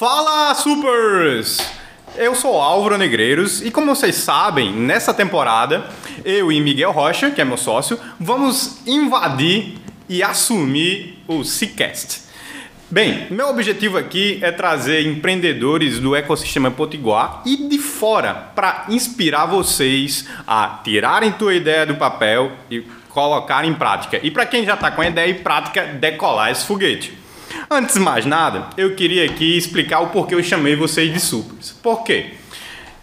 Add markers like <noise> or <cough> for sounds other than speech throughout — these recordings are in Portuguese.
Fala, supers! Eu sou Álvaro Negreiros e como vocês sabem, nessa temporada, eu e Miguel Rocha, que é meu sócio, vamos invadir e assumir o Seacast. Bem, meu objetivo aqui é trazer empreendedores do ecossistema Potiguar e de fora para inspirar vocês a tirarem tua ideia do papel e colocar em prática. E para quem já está com a ideia em prática, decolar esse foguete. Antes de mais nada, eu queria aqui explicar o porquê eu chamei vocês de supers. Por quê?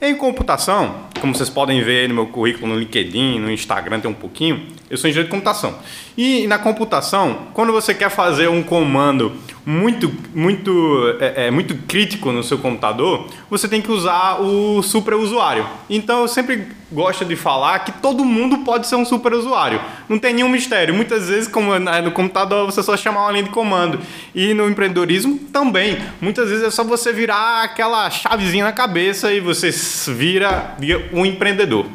Em computação, como vocês podem ver no meu currículo no LinkedIn, no Instagram tem um pouquinho, eu sou engenheiro de computação. E na computação, quando você quer fazer um comando muito, muito, é, é, muito crítico no seu computador, você tem que usar o superusuário. Então eu sempre gosto de falar que todo mundo pode ser um superusuário. Não tem nenhum mistério. Muitas vezes, como é no computador, você só chama uma linha de comando. E no empreendedorismo também. Muitas vezes é só você virar aquela chavezinha na cabeça e você vira um empreendedor.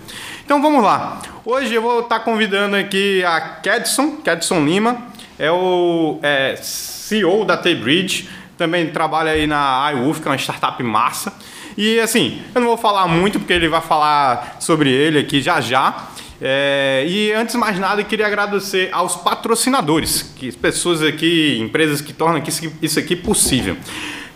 Então vamos lá. Hoje eu vou estar convidando aqui a Kedson, Kedson Lima, é o é, CEO da T-Bridge, também trabalha aí na iWolf, que é uma startup massa. E assim, eu não vou falar muito porque ele vai falar sobre ele aqui já já. É, e antes de mais nada, eu queria agradecer aos patrocinadores, que pessoas aqui, empresas que tornam isso aqui possível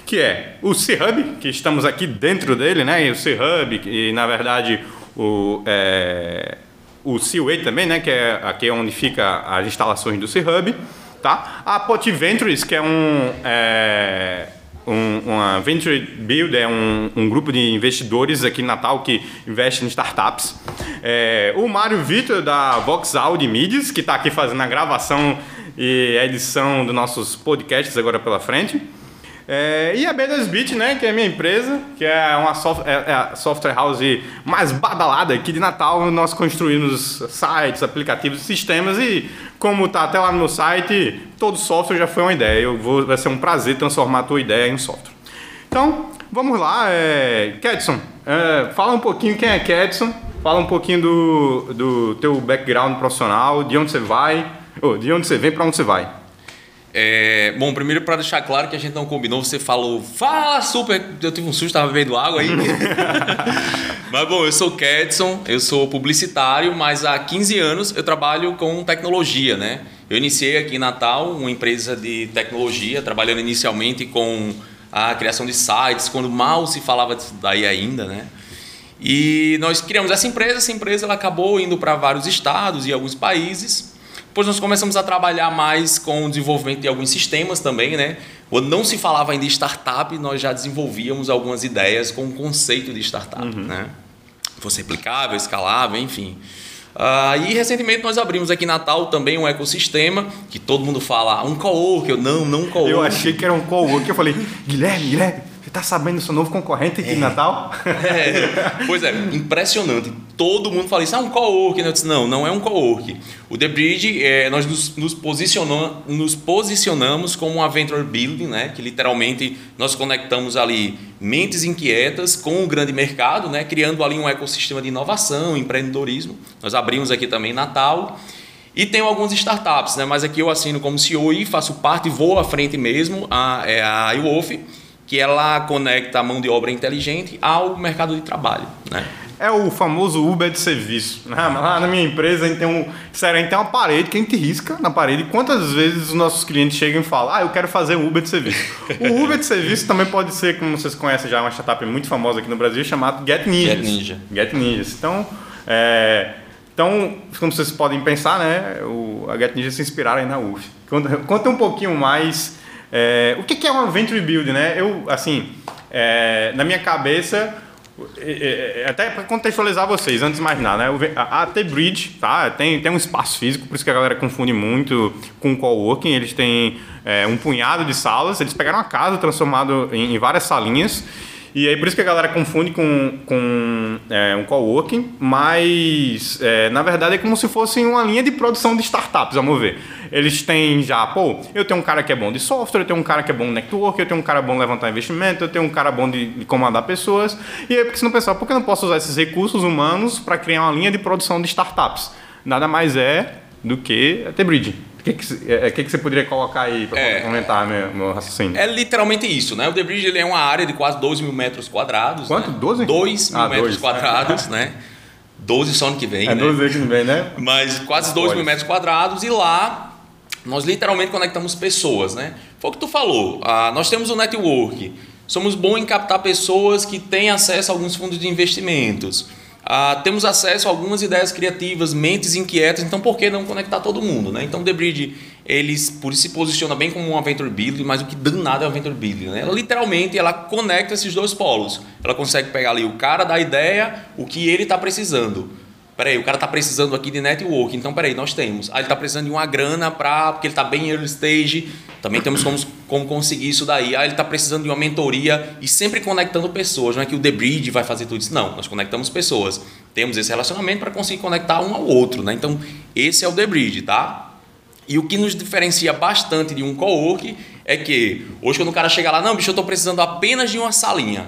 que é o C-Hub, que estamos aqui dentro dele, né? E o C-Hub, e na verdade o, é, o Seaway também, né, que é aqui onde fica as instalações do C-Hub, tá? A Pot Ventures, que é um, é, um uma Venture Build, é um, um, grupo de investidores aqui em Natal que investe em startups. É, o Mário Vitor, da Vox Audio Medias, que está aqui fazendo a gravação e a edição dos nossos podcasts agora pela frente. É, e a B2Bit, né, que é minha empresa, que é uma soft, é, é a software house mais badalada aqui de Natal. Nós construímos sites, aplicativos, sistemas e, como tá até lá no meu site, todo software já foi uma ideia. Eu vou, vai ser um prazer transformar a tua ideia em software. Então, vamos lá. É, Kedson, é, fala um pouquinho quem é Kedson, fala um pouquinho do, do teu background profissional, de onde você vai, de onde você vem para onde você vai. É, bom, primeiro para deixar claro que a gente não combinou, você falou, fala super. Eu tive um susto, estava bebendo água aí. <laughs> mas bom, eu sou Kedson, eu sou publicitário, mas há 15 anos eu trabalho com tecnologia, né? Eu iniciei aqui em Natal uma empresa de tecnologia, trabalhando inicialmente com a criação de sites, quando mal se falava disso daí ainda, né? E nós criamos essa empresa, essa empresa ela acabou indo para vários estados e alguns países. Depois nós começamos a trabalhar mais com o desenvolvimento de alguns sistemas também, né? Quando não se falava ainda de startup, nós já desenvolvíamos algumas ideias com o conceito de startup, uhum. né? Fosse replicável, escalável, enfim. Uh, e recentemente nós abrimos aqui em Natal também um ecossistema que todo mundo fala, um co-work, eu não, não um co-work. Eu achei que era um co-work, eu falei, Guilherme, Guilherme, tá sabendo do seu novo concorrente aqui é. Natal? É. Pois é, impressionante. Todo mundo fala isso, ah, um co-work. Eu disse, não, não é um co-work. O The Bridge, é, nós nos, nos, posicionamos, nos posicionamos como uma venture building, né? que literalmente nós conectamos ali mentes inquietas com o grande mercado, né? criando ali um ecossistema de inovação, empreendedorismo. Nós abrimos aqui também Natal. E tenho algumas startups, né? mas aqui eu assino como CEO e faço parte, vou à frente mesmo, a, é a iWolf, que ela conecta a mão de obra inteligente ao mercado de trabalho. Né? É o famoso Uber de serviço. Né? Lá na minha empresa a gente tem um. Sério, a gente tem uma parede que a gente risca na parede. Quantas vezes os nossos clientes chegam e falam, ah, eu quero fazer um Uber de serviço. <laughs> o Uber de serviço também pode ser, como vocês conhecem já, uma startup muito famosa aqui no Brasil, chamado Get Ninjas. Get Ninja. Get Ninjas. Então, é, então, como vocês podem pensar, né, o, a Get Ninja se inspiraram aí na UF. Conta, conta um pouquinho mais é, o que é uma venture build, né? Eu, assim, é, na minha cabeça, é, é, até para contextualizar vocês, antes de mais nada, né? a T-Bridge tá? tem, tem um espaço físico, por isso que a galera confunde muito com o coworking. Eles têm é, um punhado de salas, eles pegaram a casa transformado em, em várias salinhas e aí por isso que a galera confunde com, com é, um coworking, mas é, na verdade é como se fosse uma linha de produção de startups, vamos ver. Eles têm já, pô, eu tenho um cara que é bom de software, eu tenho um cara que é bom de network, eu tenho um cara bom de levantar investimento, eu tenho um cara bom de, de comandar pessoas. E aí porque se não pensar, por que eu não posso usar esses recursos humanos para criar uma linha de produção de startups? Nada mais é do que a T-Bridge que, que, é, que, que você poderia colocar aí para É. comentar meu, meu raciocínio? É literalmente isso, né? O The Bridge ele é uma área de quase 12 mil metros quadrados. Quanto? Né? 12? 2 mil Ah, metros dois. quadrados, né? 12 só ano que vem, É né? 12 que não vem, né? Mas quase 2 mil metros quadrados e lá nós literalmente conectamos pessoas, né? Foi o que tu falou. ah, nós temos um network. Somos bons em captar pessoas que têm acesso a alguns fundos de investimentos. Ah, temos acesso a algumas ideias criativas, mentes inquietas, então por que não conectar todo mundo, né? Então The Bridge, eles por isso se posiciona bem como um Venture Building, mas o que danado é o Venture Building, né? Ela literalmente ela conecta esses dois polos. Ela consegue pegar ali o cara da ideia, o que ele está precisando. Peraí, o cara tá precisando aqui de network, então peraí, nós temos. Ah, ele tá precisando de uma grana para porque ele tá bem em early stage, também temos como, como conseguir isso daí. Ah, ele tá precisando de uma mentoria e sempre conectando pessoas, não é que o The Bridge vai fazer tudo isso, não, nós conectamos pessoas. Temos esse relacionamento para conseguir conectar um ao outro, né? Então, esse é o The Bridge, tá? E o que nos diferencia bastante de um co-work é que hoje quando o cara chega lá, não, bicho, eu estou precisando apenas de uma salinha.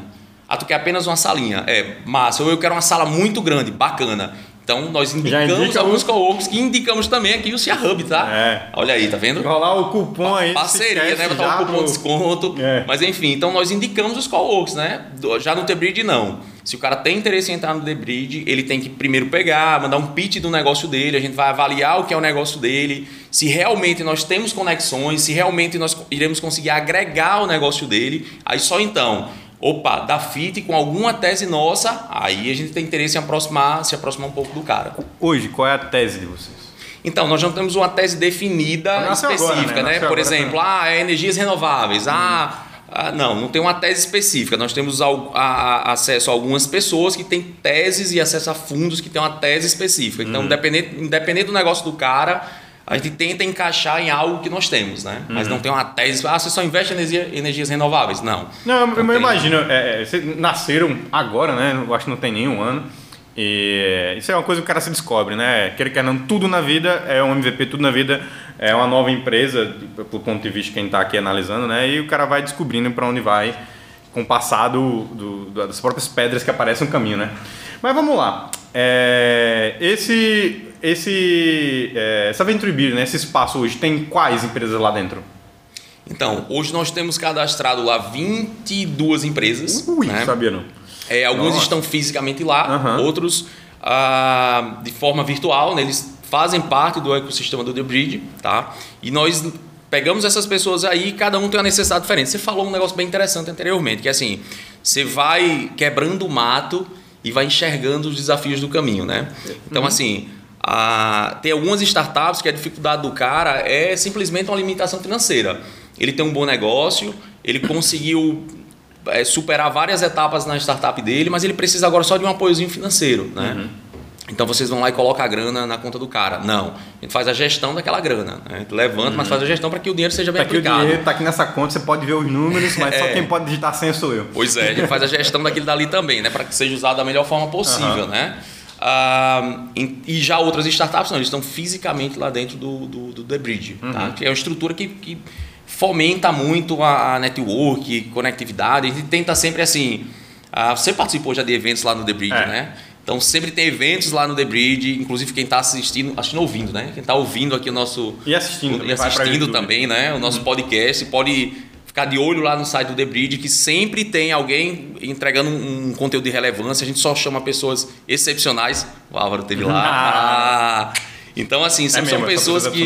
Ah, tu quer apenas uma salinha? É, massa. Ou eu quero uma sala muito grande, bacana. Então nós indicamos indica alguns o- co-works que indicamos também aqui o Cia Hub, tá? É. Olha aí, tá vendo? Rolar o cupom aí. Parceria, né? Botar um cupom de desconto. É. Mas enfim, então nós indicamos os co-works, né? Já no The Bridge, não. Se o cara tem interesse em entrar no The Bridge, ele tem que primeiro pegar, mandar um pitch do negócio dele, a gente vai avaliar o que é o negócio dele, se realmente nós temos conexões, se realmente nós iremos conseguir agregar o negócio dele, aí só então, opa, dá fit com alguma tese nossa, aí a gente tem interesse em aproximar, se aproximar um pouco do cara. Hoje, qual é a tese de vocês? Então, nós não temos uma tese definida Nasceu específica, agora, né? né? Por agora exemplo, ah, é energias renováveis. Ah, ah, não, não tem uma tese específica. Nós temos a- a- acesso a algumas pessoas que têm teses e acesso a fundos que têm uma tese específica. Então, independente, independente do negócio do cara, a gente tenta encaixar em algo que nós temos, né? Mas não tem uma tese, ah, você só investe em energia- energias renováveis. Não. Não, eu, Não eu tem. imagino, é, é, vocês nasceram agora, né? Eu acho que não tem nenhum ano. E isso é uma coisa que o cara se descobre, né? Quer quer não, tudo na vida é um MVP, tudo na vida é uma nova empresa, do ponto de vista de quem está aqui analisando, né? E o cara vai descobrindo para onde vai com o passar do, do- das próprias pedras que aparecem no caminho, né? Mas vamos lá. É, esse, esse, é, essa Venture Build, né? Esse espaço hoje tem quais empresas lá dentro? Então, hoje nós temos cadastrado lá 22 empresas. Ui, né? sabia não. É, alguns Nossa. estão fisicamente lá, Aham. outros ah, de forma virtual, né? eles fazem parte do ecossistema do The Bridge, tá? E nós pegamos essas pessoas aí, cada um tem uma necessidade diferente. Você falou um negócio bem interessante anteriormente, que é assim, você vai quebrando o mato e vai enxergando os desafios do caminho, né? Então, assim, a- tem algumas startups que a dificuldade do cara é simplesmente uma limitação financeira. Ele tem um bom negócio, ele conseguiu é, superar várias etapas na startup dele, mas ele precisa agora só de um apoiozinho financeiro, né? Então vocês vão lá e colocam a grana na conta do cara. Não, a gente faz a gestão daquela grana. Né? A gente levanta, mas faz a gestão para que o dinheiro seja bem Tá aqui o aplicado. dinheiro, tá aqui nessa conta, você pode ver os números, mas só <laughs> É. quem pode digitar senha sou eu. Pois é, a gente faz a gestão daquilo dali também, né? Para que seja usado da melhor forma possível, Aham. né? Ah, e já outras startups, não, eles estão fisicamente lá dentro do, do, do The Bridge, tá? Que é uma estrutura que, que fomenta muito a, a network, conectividade. A gente tenta sempre assim. ah, você participou já de eventos lá no The Bridge, É. né? Então sempre tem eventos lá no The Bridge, inclusive quem está assistindo, assistindo ouvindo, né? Quem está ouvindo aqui o nosso E assistindo. e assistindo também, né? O nosso podcast pode ficar de olho lá no site do The Bridge, que sempre tem alguém entregando um, um conteúdo de relevância. A gente só chama pessoas excepcionais. O Álvaro teve lá. Ah. <laughs> <laughs> Então, assim, são, É são mesmo, são pessoas que,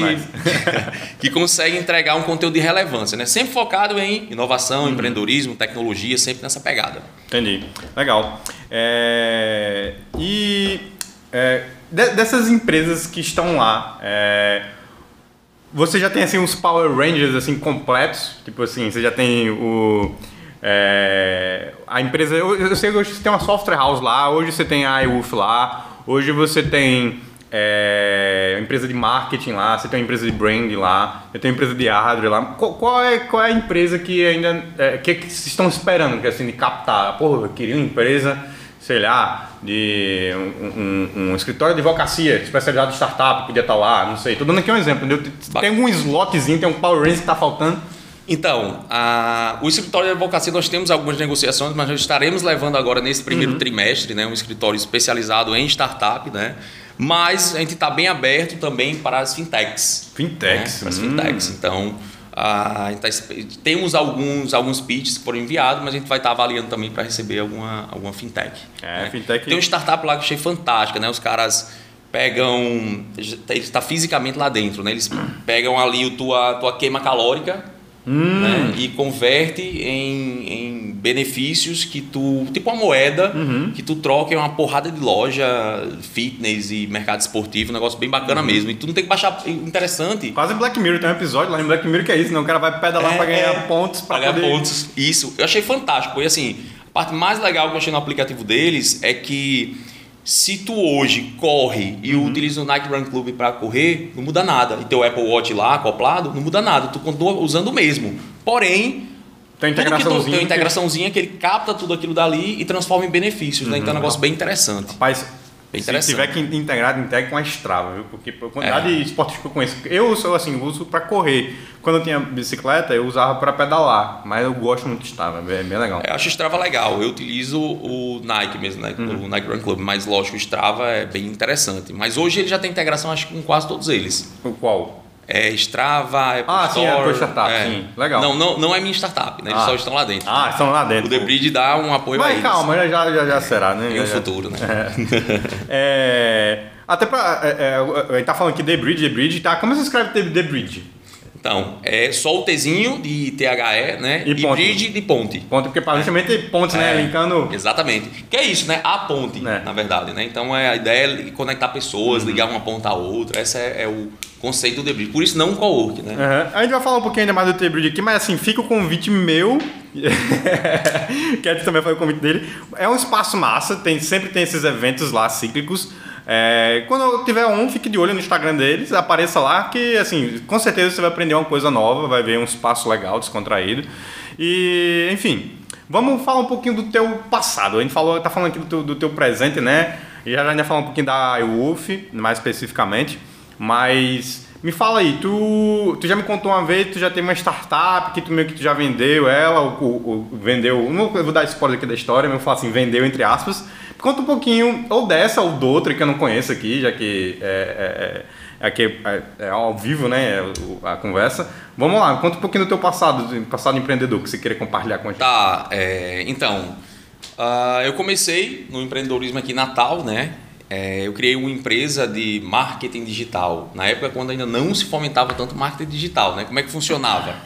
<laughs> que conseguem entregar um conteúdo de relevância, né? Sempre focado em inovação, Uhum. empreendedorismo, tecnologia, sempre nessa pegada. Entendi. Legal. É, e é, de- dessas empresas que estão lá, é, você já tem assim uns Power Rangers assim completos? Tipo assim, você já tem o é, a empresa. Eu, eu sei que hoje você tem uma software house lá, hoje você tem a iWolf lá, hoje você tem é, empresa de marketing lá, você tem uma empresa de brand lá, você tem uma empresa de hardware lá. Qual, qual é, qual é a empresa que ainda. É, que, que vocês estão esperando que, assim, de captar? Porra, eu queria uma empresa, sei lá, de um, um- um escritório de advocacia especializado em startup, podia estar lá, não sei. Tô dando aqui um exemplo, entendeu? Tem algum slotzinho, tem um Power Ranger que tá faltando. Então, a- o escritório de advocacia nós temos algumas negociações, mas nós estaremos levando agora nesse primeiro trimestre, né, um escritório especializado em startup, né? Mas a gente está bem aberto também para as fintechs. Fintechs. Né? Para as hum. fintechs. Então, a tá, temos alguns, alguns pitches que foram enviados, mas a gente vai estar tá avaliando também para receber alguma, alguma fintech. É, né? fintech. Tem um startup lá que eu achei fantástica, né? Os caras pegam. Ele está fisicamente lá dentro, né? Eles pegam ali a tua, tua queima calórica Hum. né? e converte em, em benefícios que tu. Tipo uma moeda Uhum. que tu troca em uma porrada de loja, fitness e mercado esportivo, um negócio bem bacana Uhum. mesem. E tu não tem que baixar. Interessante. Quase Black Mirror, tem um episódio lá em Black Mirror que é isso, né? O cara vai pedalar É, pra ganhar é. pontos pra pagar poder... pontos. Isso. Eu achei fantástico. E assim, a parte mais legal que eu achei no aplicativo deles é que se tu hoje corre e Uhum. utiliza o Nike Run Club para correr, não muda nada. E teu Apple Watch lá acoplado, não muda nada. Tu continua usando o mesmo. Porém, Tem tu, integraçãozinha. tem uma integraçãozinha que ele capta tudo aquilo dali e transforma em benefícios. Né? Então é um negócio bem interessante. Rapaz, Bem se tiver que integrado, integre com a Strava, viu? Porque a quantidade É. de esportes que eu conheço. Eu sou assim, uso pra correr. Quando eu tinha bicicleta, eu usava pra pedalar. Mas eu gosto muito de Strava, é bem, legal. Eu acho Strava legal. Eu utilizo o Nike mesmo, né? Uhum. O Nike Run Club. Mas lógico, o Strava é bem interessante. Mas hoje ele já tem integração, acho que com quase todos eles. O Qual? É Strava, Apple Ah, sim, Store. é a tua startup, sim. Legal. Não, não, não é minha startup, né? Eles Ah. só estão lá dentro. Ah, estão lá dentro. O The Bridge dá um apoio Mas eles. calma, já, já, já, já será, né? Em um já- futuro, né? <laughs> É, até pra. É, é, gente tá falando aqui The Bridge, The Bridge, tá? Como você escreve The, The Bridge? Então, é só o Tzinho de THE, né? E E, ponte. Bridge de ponte. Ponto, porque pra justamente pontos, né? É. Linkando. Exatamente. Que é isso, né? A ponte, É. na verdade, né? Então é a ideia é conectar pessoas, ligar uma ponta à outra. Esse é, é o conceito do The Bridge. Por isso não um co-work, né? Aham. A gente vai falar um pouquinho ainda mais do The Bridge aqui, mas assim, fica o convite meu. <laughs> que a também foi o convite dele. É um espaço massa, tem, sempre tem esses eventos lá cíclicos. É, quando tiver um, fique de olho no Instagram deles, apareça lá, que assim, com certeza você vai aprender uma coisa nova, vai ver um espaço legal, descontraído. E, enfim, vamos falar um pouquinho do teu passado. A gente falou, tá falando aqui do teu, do teu presente, né? E já já ainda falar um pouquinho da iWolf, mais especificamente. Mas me fala aí, tu, tu já me contou uma vez, tu já tem uma startup que tu meio que tu já vendeu ela, ou, ou- ou vendeu. Não vou dar spoiler aqui da história, mas eu falo assim, vendeu entre aspas. Conta um pouquinho, ou dessa, ou do outra que eu não conheço aqui, já que é, é, é, é, é ao vivo, né? o- A conversa. Vamos lá, conta um pouquinho do teu passado, do passado empreendedor que você queria compartilhar com a gente. Tá, é, então, ah, eu comecei no empreendedorismo aqui em Natal, né? É, eu criei uma empresa de marketing digital. Na época, quando ainda não se fomentava tanto marketing digital, né? Como é que funcionava?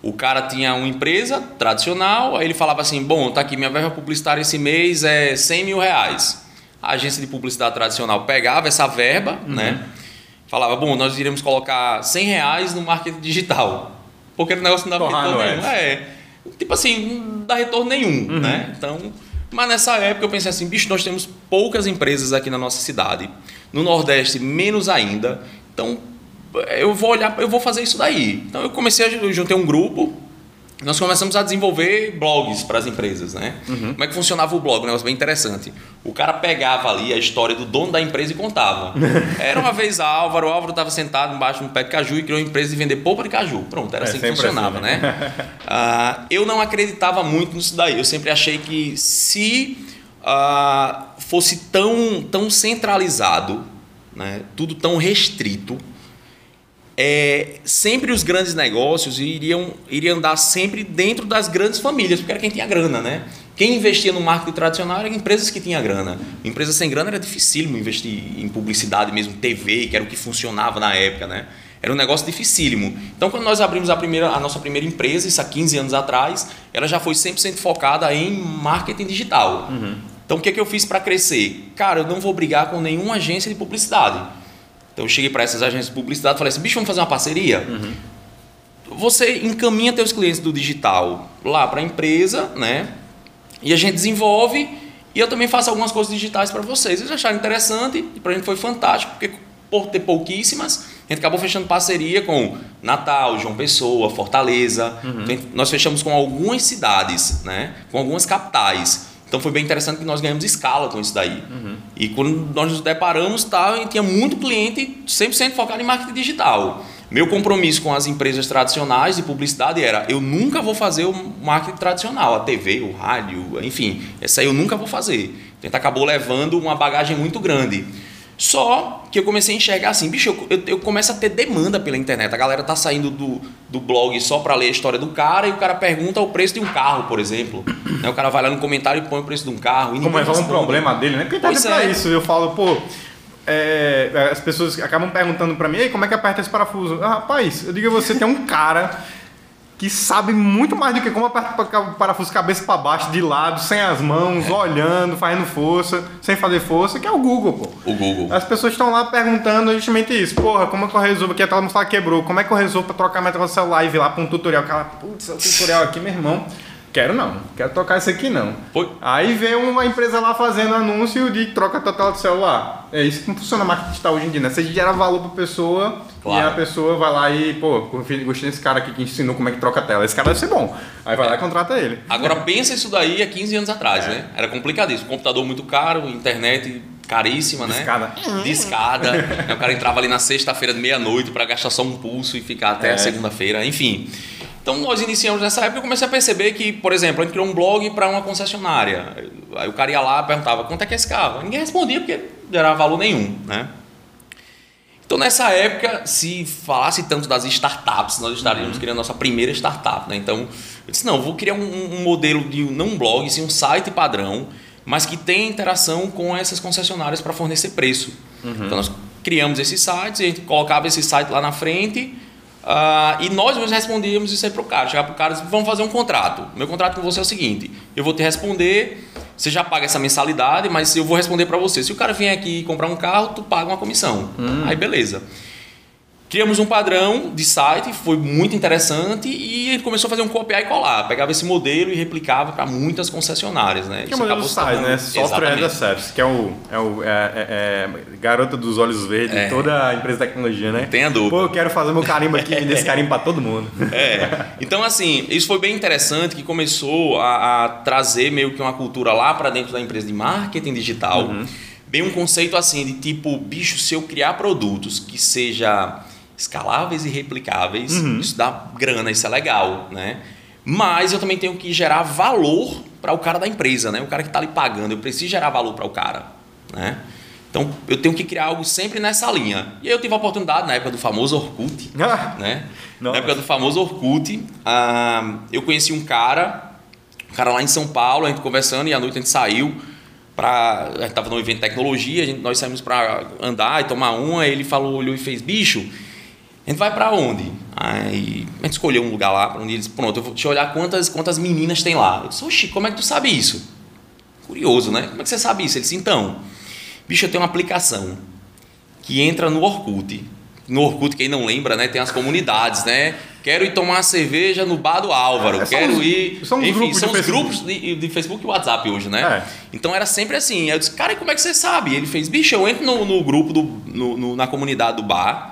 O cara tinha uma empresa tradicional, aí ele falava assim: Bom, tá aqui, minha verba publicitária esse mês é 100 mil reais. A agência de publicidade tradicional pegava essa verba, né? Falava: Bom, nós iremos colocar 100 reais no marketing digital. Porque o negócio não dava Torrar retorno no nenhum. É, tipo assim, não dá retorno nenhum, né? Então, mas nessa época eu pensei assim, bicho, nós temos poucas empresas aqui na nossa cidade. No Nordeste, menos ainda. Então, eu vou olhar, eu vou fazer isso daí. Então eu comecei, a- eu juntei um grupo, nós começamos a desenvolver blogs para as empresas, né? Como é que funcionava o blog? Um negócio bem interessante. O cara pegava ali a história do dono da empresa e contava. <laughs> Era uma vez Álvaro, o Álvaro estava sentado embaixo de um pé de caju e criou uma empresa de vender polpa de caju. Pronto, era É assim que funcionava, assim, né? né? <laughs> Ah, eu não acreditava muito nisso daí. Eu sempre achei que se ah, fosse tão, tão centralizado, né, tudo tão restrito, é, sempre os grandes negócios iriam, iriam andar sempre dentro das grandes famílias, porque era quem tinha grana, né? Quem investia no marketing tradicional eram empresas que tinham grana. Empresas sem grana era dificílimo investir em publicidade mesmo, TV, que era o que funcionava na época, né? Era um negócio dificílimo. Então, quando nós abrimos a, primeira, a nossa primeira empresa, isso há 15 anos atrás, ela já foi 100% focada em marketing digital. Então, o que, é que eu fiz para crescer? Cara, eu não vou brigar com nenhuma agência de publicidade. Então eu cheguei para essas agências de publicidade e falei assim, bicho, vamos fazer uma parceria? Você encaminha teus clientes do digital lá para a empresa, né? E a gente desenvolve e eu também faço algumas coisas digitais para vocês. Eles acharam interessante e para a gente foi fantástico, porque por ter pouquíssimas, a gente acabou fechando parceria com Natal, João Pessoa, Fortaleza. Então, gente- nós fechamos com algumas cidades, né? Com algumas capitais. Então foi bem interessante que nós ganhamos escala com isso daí. E quando nós nos deparamos, tá, tinha muito cliente 100% focado em marketing digital. Meu compromisso com as empresas tradicionais de publicidade era: eu nunca vou fazer o marketing tradicional, a TV, o rádio, enfim, essa aí eu nunca vou fazer. Então acabou levando uma bagagem muito grande. Só que eu comecei a enxergar assim, bicho, eu, eu, eu começo a ter demanda pela internet. A galera tá saindo do, do blog só para ler a história do cara e o cara pergunta o preço de um carro, por exemplo. Né, o cara vai lá no comentário e põe o preço de um carro. Como é um problema dele, né? Porque tá Pois é. isso. Eu falo, pô. é, as pessoas acabam perguntando pra mim, Ei, como é que aperta esse parafuso? Ah, rapaz, eu digo a você, tem um cara que sabe muito mais do que como aperta o parafuso cabeça pra baixo, de lado, sem as mãos, É. olhando, fazendo força, sem fazer força, que é o Google, pô. O Google. As pessoas estão lá perguntando justamente isso. Porra, como é que eu resolvo? Aqui a tela quebrou. Como é que eu resolvo pra trocar minha tela do celular e vir lá pra um tutorial? Aquela, putz, é o tutorial aqui, meu irmão. Quero não, quero trocar isso aqui não. Foi. Aí vem uma empresa lá fazendo anúncio de troca tela do celular. É isso que funciona a marketing digital hoje em dia, né? Você gera valor pra pessoa Claro. e a pessoa vai lá e, pô, gostei desse cara aqui que ensinou como é que troca a tela. Esse cara deve ser bom. Aí vai lá e contrata ele. Agora pensa isso daí há 15 anos atrás, né? Era complicadíssimo. Computador muito caro, internet caríssima, né? Discada. Discada. O cara entrava ali na sexta-feira de meia-noite para gastar só um pulso e ficar até É. a segunda-feira, enfim. Então nós iniciamos nessa época e eu comecei a perceber que, por exemplo, a gente criou um blog para uma concessionária. Aí o cara ia lá e perguntava quanto é que é esse carro. Ninguém respondia porque não gerava valor nenhum, né? Então nessa época, se falasse tanto das startups, nós estaríamos criando nossa primeira startup, né? Então eu disse não, vou criar um, um modelo de não um blog, sim um site padrão, mas que tenha interação com essas concessionárias para fornecer preço. Então nós criamos esses sites, a gente colocava esse site lá na frente ah, e nós mesmos respondíamos isso aí para o cara. Chegava para o cara e vamos fazer um contrato. Meu contrato com você é o seguinte: eu vou te responder, você já paga essa mensalidade, mas eu vou responder para você. Se o cara vier aqui comprar um carro, tu paga uma comissão. Aí beleza. Criamos um padrão de site, foi muito interessante e ele começou a fazer um copiar e colar. Pegava esse modelo e replicava para muitas concessionárias, né? Que é o modelo SaaS, tornando- né? Software as a. Service, que é o, é o é, é- é garota dos olhos verdes É. de toda a empresa de tecnologia, né? Tenha dúvida. Pô, eu quero fazer meu carimbo aqui <laughs> e vender esse carimbo pra todo mundo. É. <laughs> Então, assim, isso foi bem interessante que começou a, a trazer meio que uma cultura lá para dentro da empresa de marketing digital. Bem um conceito assim de tipo, bicho, se eu criar produtos que seja escaláveis e replicáveis, isso dá grana, isso é legal, né? Mas eu também tenho que gerar valor para o cara da empresa, né? O cara que está ali pagando, eu preciso gerar valor para o cara, né? Então, eu tenho que criar algo sempre nessa linha. E aí eu tive a oportunidade na época do famoso Orkut, <laughs> Ah, né? Nossa. Na época do famoso Orkut, ah, eu conheci um cara, um cara lá em São Paulo, a gente conversando e à noite a gente saiu para a gente tava no evento de tecnologia, a gente, nós saímos para andar e tomar uma, ele falou, olhou e fez, bicho, a gente vai para onde? Aí a gente escolheu um lugar lá, para onde ele disse, pronto, eu vou te olhar quantas, quantas meninas tem lá. Eu disse, oxi, como é que tu sabe isso? Curioso, né? Como é que você sabe isso? Ele disse, então, bicho, eu tenho uma aplicação que entra no Orkut. No Orkut, quem não lembra, né, tem as comunidades, né? Quero ir tomar cerveja no bar do Álvaro, É, quero os- ir. são os Enfim, grupos são de os Facebook. grupos de, de Facebook e WhatsApp hoje, né? É. Então era sempre assim. Aí eu disse, cara, e como é que você sabe? Ele fez, bicho, eu entro no, no grupo, do, no- no- na comunidade do bar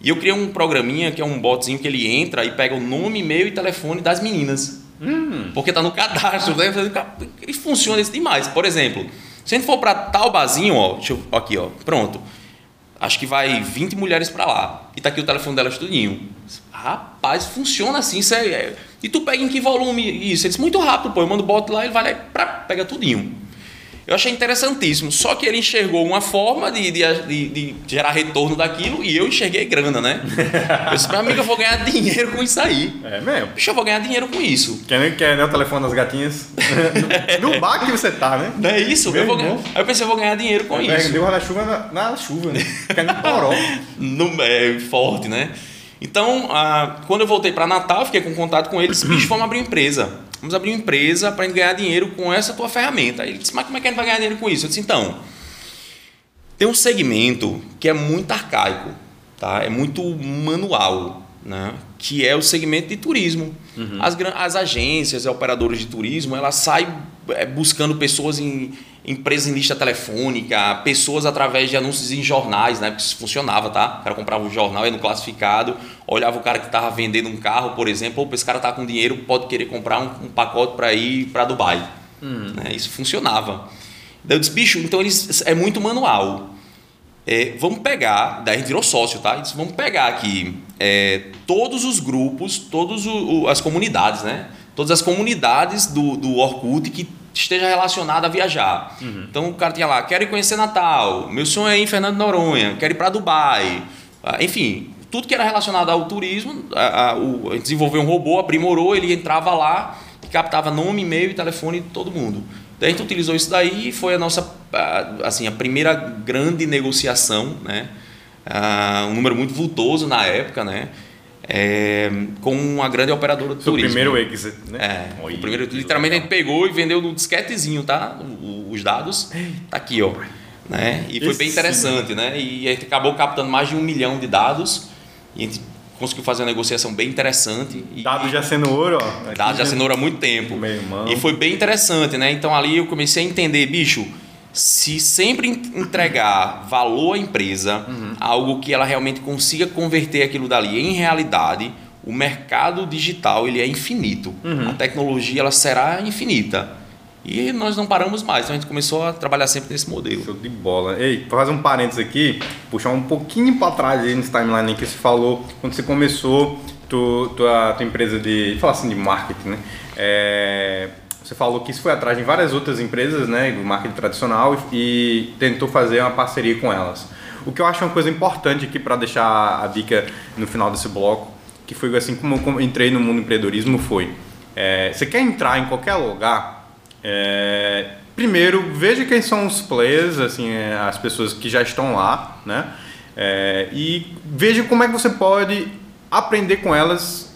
e eu criei um programinha que é um botzinho que ele entra e pega o nome, e-mail e telefone das meninas. Hum. Porque tá no cadastro, né? Eu falei, "Cara, E funciona isso demais. Por exemplo, se a gente for para tal barzinho, ó, deixa eu, aqui, ó, pronto. Acho que vai 20 mulheres para lá. E tá aqui o telefone delas tudinho. Rapaz, funciona assim. Isso é, é- E tu pega em que volume isso? Ele disse, muito rápido, pô. Eu mando boto lá, ele vai lá e prá, pega tudinho. Eu achei interessantíssimo. Só que ele enxergou uma forma de, de, de- de gerar retorno daquilo e eu enxerguei grana, né? Eu disse, meu amigo, eu vou ganhar dinheiro com isso aí. É mesmo. Bicho, eu vou ganhar dinheiro com isso. Quer, quer né, o telefone das gatinhas? no, <laughs> no bar que você tá, né? Não é isso? Meu Eu vou irmão. Aí eu pensei, eu vou ganhar dinheiro com isso. Deu guarda-chuva na, na chuva, né? Fica no poró. <laughs> no, é, forte, né? Então, ah, quando eu voltei para Natal, fiquei com contato com eles, bicho, vamos abrir uma empresa. Vamos abrir uma empresa para gente ganhar dinheiro com essa tua ferramenta. Aí ele disse, mas como é que a gente vai ganhar dinheiro com isso? Eu disse, então, tem um segmento que é muito arcaico, tá? É muito manual, né? Que é o segmento de turismo. As, gran- as agências e operadores de turismo, elas saem buscando pessoas em empresas em lista telefônica, pessoas através de anúncios em jornais, né? Porque isso funcionava, tá? O cara comprava um jornal aí no classificado, olhava o cara que estava vendendo um carro, por exemplo, opa, esse cara tá com dinheiro, pode querer comprar um, um pacote para ir para Dubai. Né? Isso funcionava. Daí eu disse, bicho, então eles, é muito manual. É, vamos pegar, daí a gente virou sócio, tá? Disse, vamos pegar aqui é, todos os grupos, todas as comunidades, né? Todas as comunidades do, do Orkut que esteja relacionado a viajar. Uhum. Então o cara tinha lá, quero ir conhecer Natal, meu sonho é ir em Fernando Noronha, quero ir para Dubai. Ah, enfim, tudo que era relacionado ao turismo, a, a, o, desenvolveu um robô, aprimorou, ele entrava lá e captava nome, e-mail e telefone de todo mundo. Daí a gente utilizou isso daí e foi a nossa assim, a primeira grande negociação, né? Uh, um número muito vultoso na época, né? É, com uma grande operadora de Seu turismo. primeiro exit, né? É, Oi, o primeiro, literalmente a gente pegou e vendeu no disquetezinho, tá? Os dados, tá aqui, ó. Né? E foi Esse bem interessante, sim. né? E a gente acabou captando mais de um milhão de dados e a gente conseguiu fazer uma negociação bem interessante. Dados já sendo ouro, ó. Dados já sendo ouro há muito tempo. Meu irmão. E foi bem interessante, né? Então ali eu comecei a entender, bicho, se sempre entregar valor à empresa, uhum. algo que ela realmente consiga converter aquilo dali em realidade, o mercado digital ele é infinito. Uhum. A tecnologia ela será infinita. E nós não paramos mais, então a gente começou a trabalhar sempre nesse modelo. Show de bola. Ei, para fazer um parênteses aqui, puxar um pouquinho para trás aí nesse timeline que você falou, quando você começou tu, tua, tua empresa de, falar assim, de marketing, né? É, você falou que isso foi atrás de várias outras empresas, né, do marketing tradicional e, tentou fazer uma parceria com elas. O que eu acho uma coisa importante aqui para deixar a dica no final desse bloco, que foi assim como eu entrei no mundo empreendedorismo, foi é, você quer entrar em qualquer lugar, é, primeiro veja quem são os players, assim, é, as pessoas que já estão lá, né, é, e veja como é que você pode aprender com elas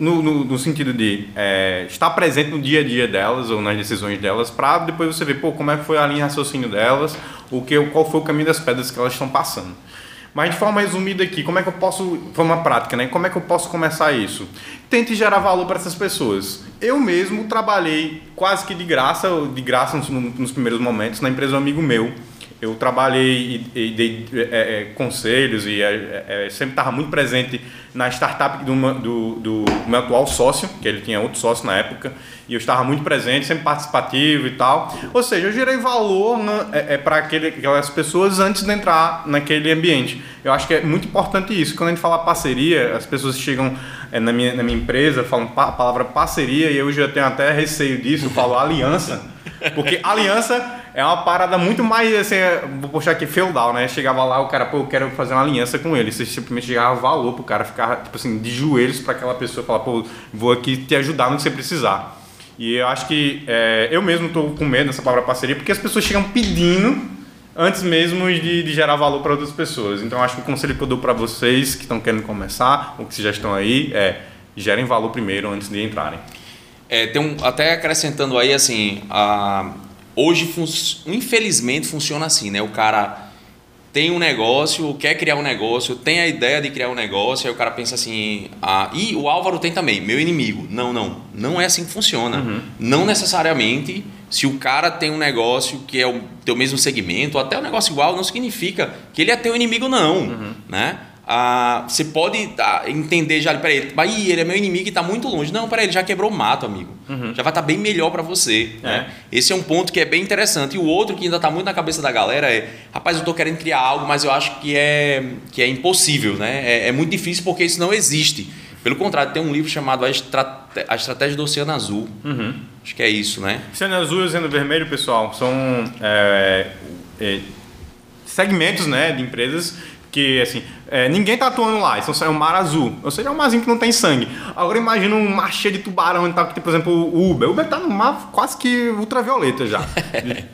no, no, no, sentido de é, estar presente no dia a dia delas ou nas decisões delas, para depois você ver pô, como é que foi a linha de raciocínio delas, o que, qual foi o caminho das pedras que elas estão passando. Mas de forma resumida aqui, como é que eu posso, forma prática, né? Como é que eu posso começar isso? Tente gerar valor para essas pessoas. Eu mesmo trabalhei quase que de graça, de graça nos, nos primeiros momentos, na empresa do amigo meu eu trabalhei e, e dei é, é, conselhos e é, é sempre estava muito presente na startup do, do, do, meu atual sócio, que ele tinha outro sócio na época, e eu estava muito presente, sempre participativo e tal. Ou seja, eu gerei valor é, é para aquelas pessoas antes de entrar naquele ambiente. Eu acho que é muito importante isso. Quando a gente fala parceria, as pessoas chegam é, na, minha, na minha empresa, falam a palavra parceria, e eu já tenho até receio disso, eu falo aliança, porque aliança é uma parada muito mais, assim, vou puxar aqui, feudal, né? Chegava lá, o cara, pô, eu quero fazer uma aliança com ele. Você simplesmente chegava valor pro cara ficar, tipo assim, de joelhos para aquela pessoa falar, pô, vou aqui te ajudar no que você precisar. E eu acho que é, eu mesmo estou com medo dessa palavra parceria, porque as pessoas chegam pedindo antes mesmo de, de gerar valor para outras pessoas. Então, acho que o conselho que eu dou para vocês que estão querendo começar, ou que já estão aí, é gerem valor primeiro antes de entrarem. É, tem um, até acrescentando aí, assim, a Hoje, fun infelizmente, funciona assim, né? O cara tem um negócio, quer criar um negócio, tem a ideia de criar um negócio, aí o cara pensa assim, ah, e o Álvaro tem também, meu inimigo. Não, não, não é assim que funciona. Uhum. Não necessariamente, se o cara tem um negócio que é o teu mesmo segmento, até um negócio igual, não significa que ele é teu inimigo, não, uhum. né? Ah, você pode ah, entender já, peraí, aí, ele é meu inimigo e está muito longe. Não, peraí, ele já quebrou o mato, amigo. Uhum. Já vai estar tá bem melhor para você. É. Né? Esse é um ponto que é bem interessante. E o outro que ainda está muito na cabeça da galera é, rapaz, eu estou querendo criar algo, mas eu acho que é, que é impossível, né? É, é muito difícil porque isso não existe. Pelo contrário, tem um livro chamado A, Estrate A Estratégia do Oceano Azul. Uhum. Acho que é isso, né? Oceano Azul e Oceano Vermelho, pessoal, são é, é, segmentos né, de empresas que, assim, é, ninguém tá atuando lá, isso é um mar azul. Ou seja, é um marzinho que não tem sangue. Agora imagina um mar cheio de tubarão e tal, que tem, por exemplo, o Uber. O Uber tá no mar quase que ultravioleta já. <laughs>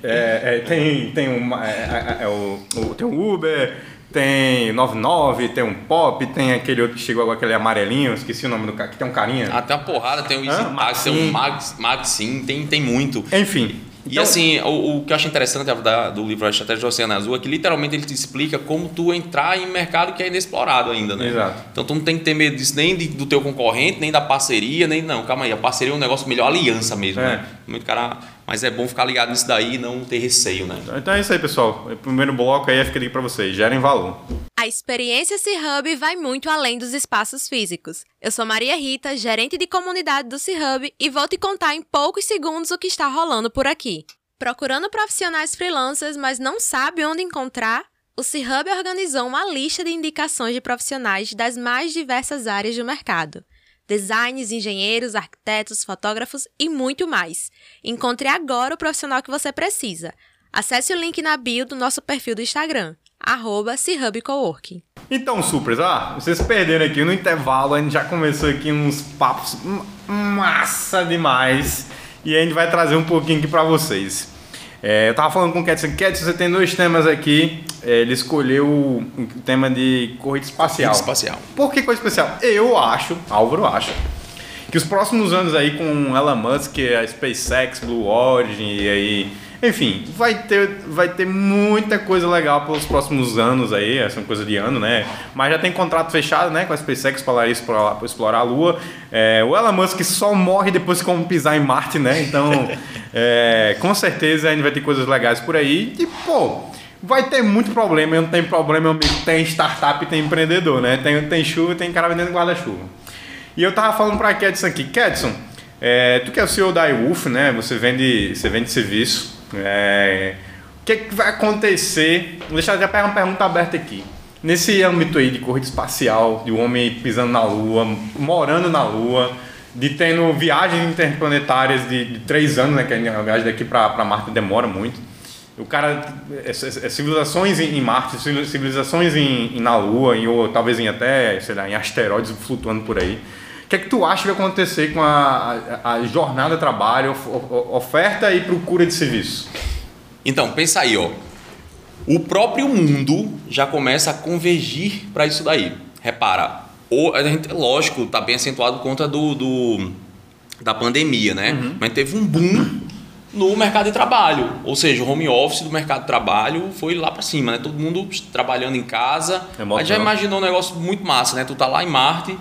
é, é, tem, tem, um, é, é, é o, o, tem o Uber, tem 99, tem um Pop, tem aquele outro que chegou agora, aquele amarelinho, esqueci o nome do cara, que tem um carinha. Ah, tem uma porrada, tem o Easy Taxi, tem o Max, Maxim, tem, tem muito. Enfim. Então, e assim, o, o, que eu acho interessante da, do livro A Estratégia do Oceano Azul é que literalmente ele te explica como tu entrar em mercado que é inexplorado ainda, né? Exato. Então tu não tem que ter medo disso nem de, do teu concorrente, nem da parceria, nem não. Calma aí, a parceria é um negócio melhor aliança mesmo, é. né? Muito cara, mas é bom ficar ligado nisso daí e não ter receio, né? Então é isso aí, pessoal. O primeiro bloco aí fica aqui para vocês, gerem valor. A experiência C-Hub vai muito além dos espaços físicos. Eu sou Maria Rita, gerente de comunidade do C-Hub e vou te contar em poucos segundos o que está rolando por aqui. Procurando profissionais freelancers, mas não sabe onde encontrar? O C-Hub organizou uma lista de indicações de profissionais das mais diversas áreas do mercado. Designs, engenheiros, arquitetos, fotógrafos e muito mais. Encontre agora o profissional que você precisa. Acesse o link na bio do nosso perfil do Instagram, arroba Coworking. Então, Supers, ah, vocês perderam aqui no intervalo, a gente já começou aqui uns papos massa demais e a gente vai trazer um pouquinho aqui para vocês. É, eu tava falando com o Ketson, Ketson, você tem dois temas aqui, é, ele escolheu o tema de corrida espacial. Corrida espacial. Por que corrida espacial? Eu acho, Álvaro acha, que os próximos anos aí com Elon Musk, a SpaceX, Blue Origin e aí enfim, vai ter, vai ter muita coisa legal pelos próximos anos aí, essa é uma coisa de ano, né? Mas já tem contrato fechado, né, com a SpaceX para explorar, explorar a Lua. É, o Elon Musk só morre depois que pisar em Marte, né? Então, <laughs> é, com certeza a gente vai ter coisas legais por aí. E, pô, vai ter muito problema. Não tem problema, amigo. Tem startup, tem empreendedor, né? Tem, tem chuva, tem cara vendendo guarda-chuva. E eu tava falando pra Kedson aqui, Kedson, é, tu que é o CEO da iWolf, né? Você vende, você vende serviço. É, o que, é que, vai acontecer? Vou deixar já pegar uma pergunta aberta aqui. Nesse âmbito aí de corrida espacial, de um homem pisando na Lua, morando na Lua, de tendo viagens interplanetárias de, de três anos, né? Que a viagem daqui para Marte demora muito. O cara, é, é, é, civilizações em Marte, civilizações em, em, na Lua, em, ou talvez em até, sei lá, em asteroides flutuando por aí. O que é que tu acha que vai acontecer com a, a, a jornada de trabalho, oferta e procura de serviço? Então, pensa aí, ó. O próprio mundo já começa a convergir para isso daí. Repara, o, a gente, lógico, está bem acentuado por conta do, do, da pandemia, né? Uhum. Mas teve um boom no mercado de trabalho. Ou seja, o home office do mercado de trabalho foi lá para cima, né? Todo mundo trabalhando em casa. É a gente já imaginou um negócio muito massa, né? Tu tá lá em Marte,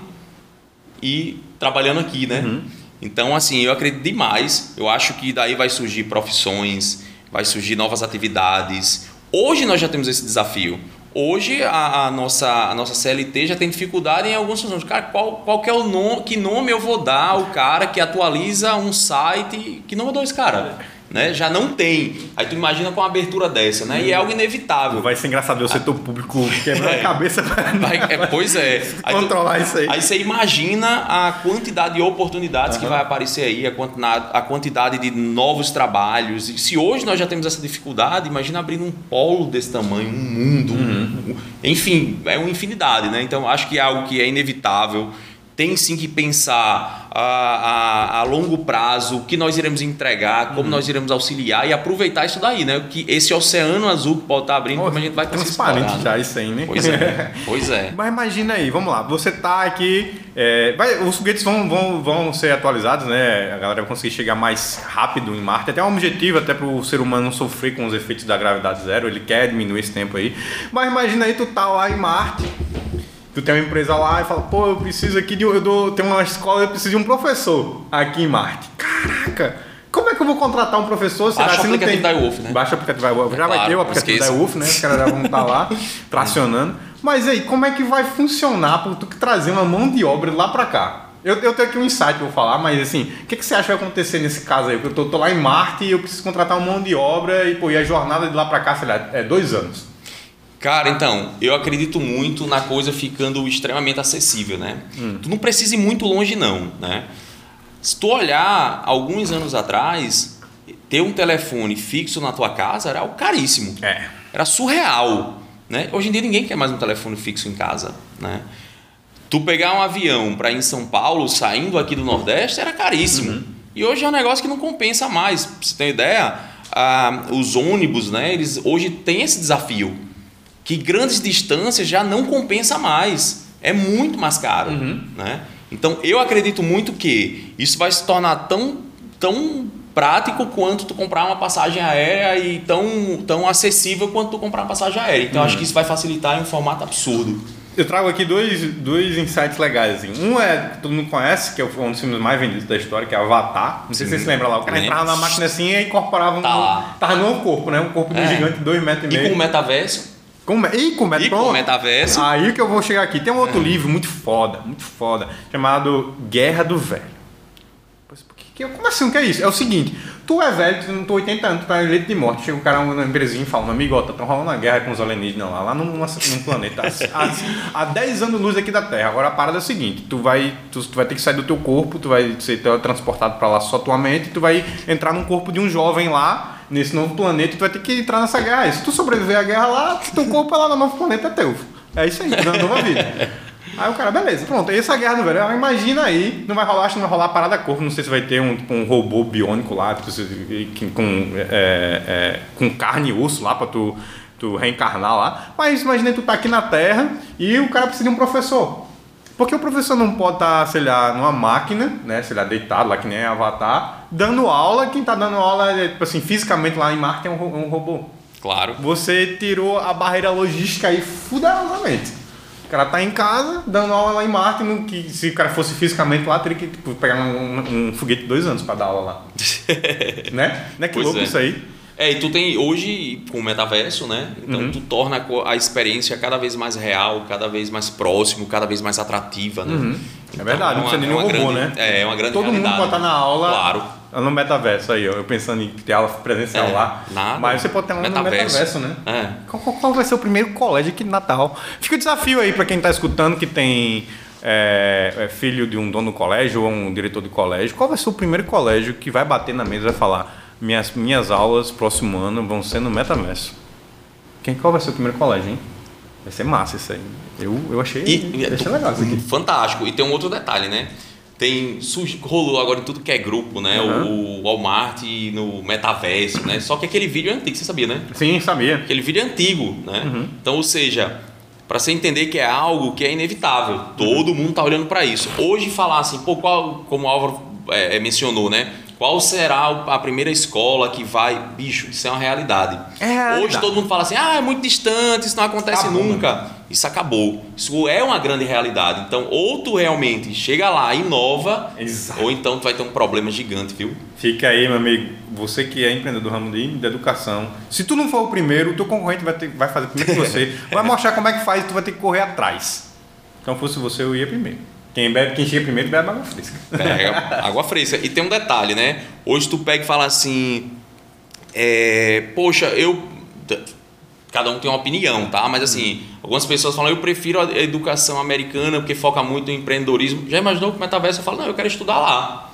e trabalhando aqui, né? Uhum. Então, assim, eu acredito demais. Eu acho que daí vai surgir profissões, vai surgir novas atividades. Hoje nós já temos esse desafio. Hoje a, a, nossa, a nossa CLT já tem dificuldade em algumas funções. Cara, qual, qual que é o nome, que nome eu vou dar ao cara que atualiza um site? Que nome eu dou esse cara? Né? Já não tem. Aí tu imagina com uma abertura dessa, né? E é algo inevitável. Vai ser engraçado ver o setor público quebrar é, a cabeça para <laughs> é, Pois é. Aí controlar tu, isso aí. Aí você imagina a quantidade de oportunidades uhum. que vai aparecer aí, a quantidade, a quantidade de novos trabalhos. E se hoje nós já temos essa dificuldade, imagina abrir um polo desse tamanho, um mundo. Uhum. Um, enfim, é uma infinidade, né? Então acho que é algo que é inevitável tem sim que pensar a, a, a, longo prazo o que nós iremos entregar, como uhum. nós iremos auxiliar e aproveitar isso daí, né? Que esse oceano azul que pode estar abrindo, como a gente vai transparente já isso aí, né? Pois é, <laughs> pois é. Mas imagina aí, vamos lá, você tá aqui, é, vai, os foguetes vão, vão, vão ser atualizados, né? A galera vai conseguir chegar mais rápido em Marte, até um objetivo, até para o ser humano não sofrer com os efeitos da gravidade zero, ele quer diminuir esse tempo aí. Mas imagina aí, tu tá lá em Marte tu tem uma empresa lá e fala, pô, eu preciso aqui de. Eu dou, tenho uma escola, eu preciso de um professor aqui em Marte. Caraca! Como é que eu vou contratar um professor se Baixa o aplicativo da UF, né? Baixa o aplicativo da UF. Já claro, vai ter o aplicativo da UF, né? Os caras já vão estar lá <laughs> tracionando. Mas aí, como é que vai funcionar para tu trazer uma mão de obra lá para cá? Eu, eu tenho aqui um insight vou falar, mas assim, o que, que você acha que vai acontecer nesse caso aí? Eu tô, tô lá em Marte e eu preciso contratar uma mão de obra e, pô, e a jornada de lá para cá, sei lá, é dois anos. Cara, então, eu acredito muito na coisa ficando extremamente acessível, né? Hum. Tu não precisa ir muito longe, não, né? Se tu olhar alguns anos atrás, ter um telefone fixo na tua casa era algo caríssimo. É. Era surreal, né? Hoje em dia ninguém quer mais um telefone fixo em casa, né? Tu pegar um avião para ir em São Paulo, saindo aqui do Nordeste, era caríssimo. Uhum. E hoje é um negócio que não compensa mais. Pra você ter ideia, ah, os ônibus, né? Eles hoje têm esse desafio que grandes distâncias já não compensa mais. É muito mais caro. Uhum. Né? Então eu acredito muito que isso vai se tornar tão, tão prático quanto tu comprar uma passagem aérea e tão, tão acessível quanto tu comprar uma passagem aérea. Então uhum. acho que isso vai facilitar em um formato absurdo. Eu trago aqui dois, dois insights legais. Assim. Um é todo mundo conhece, que é um dos filmes mais vendidos da história, que é Avatar. Não sei Sim. se você se lembra lá. O cara entrava na máquina assim e incorporava um. Tá. Tava no corpo, né? Um corpo de é. um gigante de dois metros e, e meio. E com o metaverso com, e com, e com metaverso. Aí que eu vou chegar aqui. Tem um outro é. livro muito foda, muito foda, chamado Guerra do Velho. Um. Que, como assim? O que é isso? É o seguinte, tu é velho, tu não tô 80 anos, tu tá em leito de morte. Chega um cara na empresinha e fala, meu amigo, ó, tá tão rolando uma guerra com os alienígenas lá, lá num, num planeta. há, há 10 anos luz aqui da Terra. Agora a parada é a seguinte, tu vai, tu, tu vai ter que sair do teu corpo, tu vai ser transportado para lá só tua mente, tu vai entrar num corpo de um jovem lá, nesse novo planeta, tu vai ter que entrar nessa guerra. Se tu sobreviver à guerra lá, teu corpo é lá no novo planeta é teu. É isso aí, na nova vida. <laughs> Aí o cara, beleza, pronto. E essa guerra do velho, imagina aí, não vai rolar, acho que não vai rolar parada corpo, não sei se vai ter um, tipo, um robô biônico lá, tipo, com, é, é, com carne e osso lá pra tu, tu reencarnar lá. Mas imagina tu tá aqui na Terra e o cara precisa de um professor. Porque o professor não pode estar, tá, sei lá, numa máquina, né, sei lá, deitado lá que nem Avatar, dando aula, quem tá dando aula, é, tipo assim, fisicamente lá em Marte é um, um robô. Claro. Você tirou a barreira logística aí fuderosamente. O cara tá em casa, dando aula lá em Marte, que se o cara fosse fisicamente lá, teria que tipo, pegar um, um, um, foguete de dois anos para dar aula lá. <laughs> né? Não é que pois louco é. isso aí? É, e tu tem hoje com o metaverso, né? Então uhum. tu torna a experiência cada vez mais real, cada vez mais próximo, cada vez mais atrativa, né? Uhum. É verdade, então, não precisa nem um robô, grande, né? É, é uma grande Todo realidade. mundo pode estar na aula. Claro. No metaverso aí, eu pensando em ter aula presencial é, lá. Nada. Mas você pode ter aula metaverso. no metaverso, né? É. Qual, qual, vai ser o primeiro colégio aqui de Natal? Fica o desafio aí para quem está escutando que tem é, é, filho de um dono do colégio ou um diretor de colégio. Qual vai ser o primeiro colégio que vai bater na mesa e vai falar minhas, minhas aulas próximo ano vão ser no metaverso? Quem, qual vai ser o primeiro colégio, hein? Vai ser massa isso aí. Eu, eu achei, e, achei legal isso aqui. Fantástico. E tem um outro detalhe, né? Tem, rolou agora em tudo que é grupo, né? Uhum. O Walmart no metaverso, né? Só que aquele vídeo é antigo, você sabia, né? Sim, sabia. Aquele vídeo é antigo, né? Uhum. Então, ou seja, para você entender que é algo que é inevitável, todo mundo tá olhando para isso. Hoje falar assim, pô, qual, como o Álvaro é, mencionou, né? Qual será a primeira escola que vai. Bicho, isso é uma realidade. É realidade. Hoje todo mundo fala assim: ah, é muito distante, isso não acontece acabou, nunca. Né? Isso acabou. Isso é uma grande realidade. Então, ou tu realmente chega lá, inova, Exato. ou então tu vai ter um problema gigante, viu? Fica aí, meu amigo. Você que é empreendedor do ramo de, de educação. Se tu não for o primeiro, o teu concorrente vai, ter, vai fazer primeiro que você. <laughs> vai mostrar como é que faz e tu vai ter que correr atrás. Então, fosse você, eu ia primeiro. Quem bebe, quem chega primeiro bebe água fresca. Pega água fresca. E tem um detalhe, né? Hoje tu pega e fala assim, é, poxa, eu cada um tem uma opinião, tá? Mas assim, algumas pessoas falam, eu prefiro a educação americana porque foca muito em empreendedorismo. Já imaginou que o metaverso fala, não, eu quero estudar lá.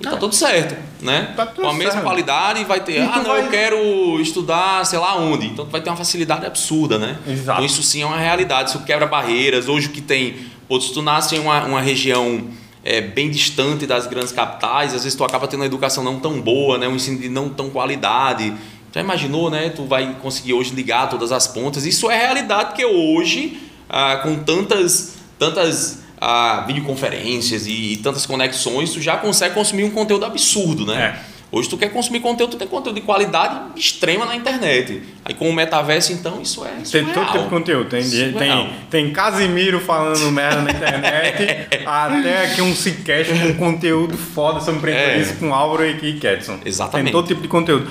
E tá tudo certo, né? Tá tudo Com a mesma certo. qualidade vai ter, ah, não, vai... eu quero estudar, sei lá onde. Então tu vai ter uma facilidade absurda, né? Exato. Então isso sim é uma realidade, isso quebra barreiras. Hoje que tem ou se tu nasce em uma, uma região é, bem distante das grandes capitais, às vezes tu acaba tendo uma educação não tão boa, né? um ensino de não tão qualidade. Já imaginou, né? Tu vai conseguir hoje ligar todas as pontas. Isso é realidade, porque hoje, ah, com tantas, tantas ah, videoconferências e, e, tantas conexões, tu já consegue consumir um conteúdo absurdo, né? É. Hoje tu quer consumir conteúdo, tu tem conteúdo de qualidade extrema na internet. Aí com o metaverso, então, isso é isso Tem é todo tipo de conteúdo. Tem, é tem, tem Casimiro falando merda na internet, <laughs> até aqui um Cicast com conteúdo foda sobre empreendedorismo É. com Álvaro e Kedson. Exatamente. Tem todo tipo de conteúdo.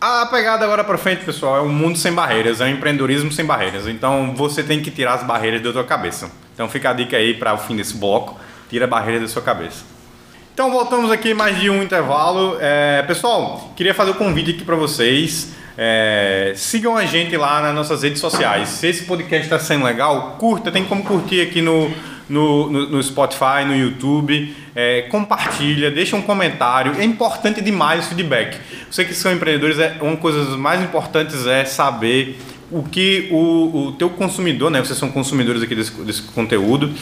A pegada agora pra frente, pessoal, é um mundo sem barreiras, é um empreendedorismo sem barreiras. Então você tem que tirar as barreiras da tua cabeça. Então fica a dica aí para o fim desse bloco, tira a barreira da sua cabeça. Então voltamos aqui mais de um intervalo. É, pessoal, queria fazer um convite aqui para vocês. É, sigam a gente lá nas nossas redes sociais. Se esse podcast está sendo legal, curta, tem como curtir aqui no, no, no, no Spotify, no YouTube. É, compartilha, deixa um comentário. É importante demais o feedback. Você que são empreendedores, é, uma das coisas mais importantes é saber o que o, o teu consumidor, né? Vocês são consumidores aqui desse, desse conteúdo,